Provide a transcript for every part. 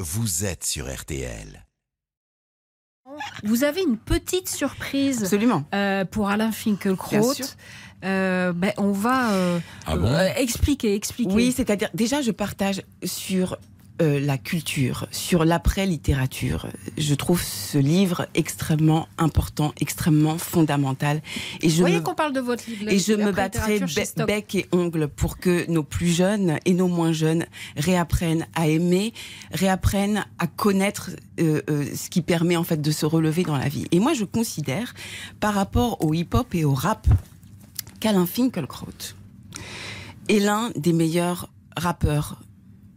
vous êtes sur RTL. Vous avez une petite surprise Absolument. euh, pour Alain Bien Finkielkraut. sûr. Euh, ben, on va euh, Ah bon? euh, expliquer, expliquer. Oui, c'est-à-dire, déjà, je partage sur euh, la culture, sur l'après-littérature. Je trouve ce livre extrêmement important, extrêmement fondamental. Et je Vous voyez me, qu'on parle de votre livre. et je me battrai be- bec et ongle pour que nos plus jeunes et nos moins jeunes réapprennent à aimer, réapprennent à connaître euh, euh, ce qui permet en fait de se relever dans la vie. Et moi, je considère, par rapport au hip-hop et au rap, qu'Alain Finkielkraut est l'un des meilleurs rappeurs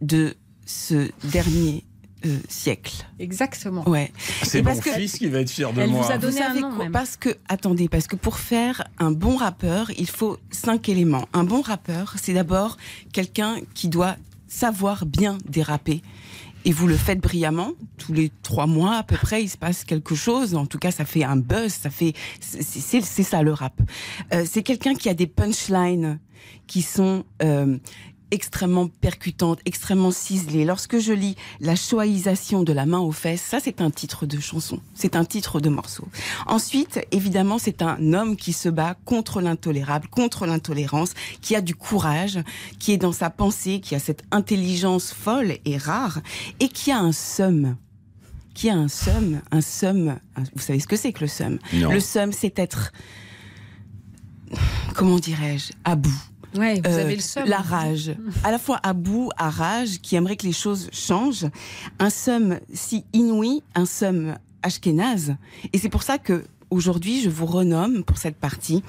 de ce dernier euh, siècle. Exactement. Ouais. C'est mon parce que- fils qui va être fier de Elle moi. vous a donné Vous un nom, quoi même. Parce que, attendez, parce que pour faire un bon rappeur, il faut cinq éléments. Un bon rappeur, c'est d'abord quelqu'un qui doit savoir bien déraper. Et vous le faites brillamment. Tous les trois mois, à peu près, il se passe quelque chose. En tout cas, ça fait un buzz. Ça fait, c'est ça le rap. Euh, c'est quelqu'un qui a des punchlines qui sont euh, extrêmement percutantes, extrêmement ciselées. Lorsque je lis La choisisation de la main aux fesses, ça c'est un titre de chanson, c'est un titre de morceau. Ensuite, évidemment, c'est un homme qui se bat contre l'intolérable, contre l'intolérance, qui a du courage, qui est dans sa pensée, qui a cette intelligence folle et rare, et qui a un seum. Qui a un seum, un un- Vous savez ce que c'est que le Non. Le seum, c'est être, comment dirais-je, à bout. Ouais, vous Euh, avez le seum. La rage. À la fois à bout, à rage, qui aimerait que les choses changent. Un somme si inouï, un somme ashkénaze. Et c'est pour ça que aujourd'hui, je vous renomme pour cette partie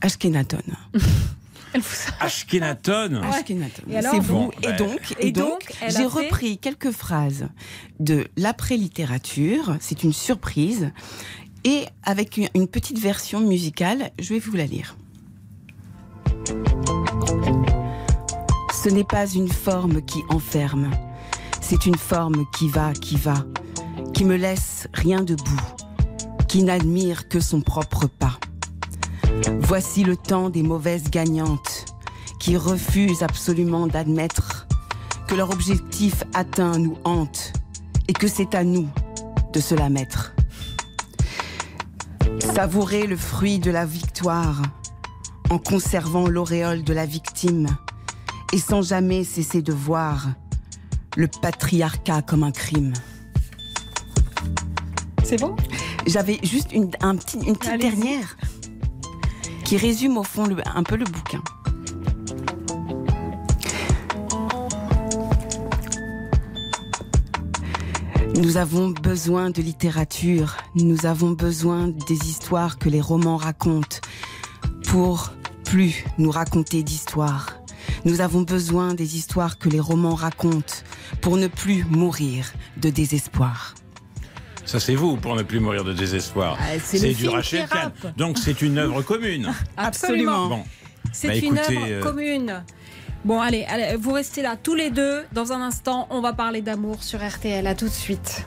Ashkenaton. Ashkenaton alors, C'est vous. bon, et ouais. donc, Et et donc, j'ai fait- repris quelques phrases de l'après-littérature. C'est une surprise. Et avec une petite version musicale, je vais vous la lire. Ce n'est pas une forme qui enferme, c'est une forme qui va, qui va, qui me laisse rien debout, qui n'admire que son propre pas. Voici le temps des mauvaises gagnantes qui refusent absolument d'admettre que leur objectif atteint nous hante et que c'est à nous de se la mettre. Savourer le fruit de la victoire en conservant l'auréole de la victime et sans jamais cesser de voir le patriarcat comme un crime. C'est bon? J'avais juste une, un petit- une petite dernière qui résume au fond le- un peu le bouquin. Nous avons besoin de littérature, nous avons besoin des histoires que les romans racontent pour plus nous raconter d'histoires. Nous avons besoin des histoires que les romans racontent pour ne plus mourir de désespoir. Ça, c'est vous pour ne plus mourir de désespoir. Ah, c'est le du Rachel Kahn. Donc, c'est une œuvre commune. Absolument. Bon. C'est Bah, une œuvre euh, commune. Bon, allez, allez, vous restez là tous les deux. Dans un instant, on va parler d'amour sur RTL. À tout de suite.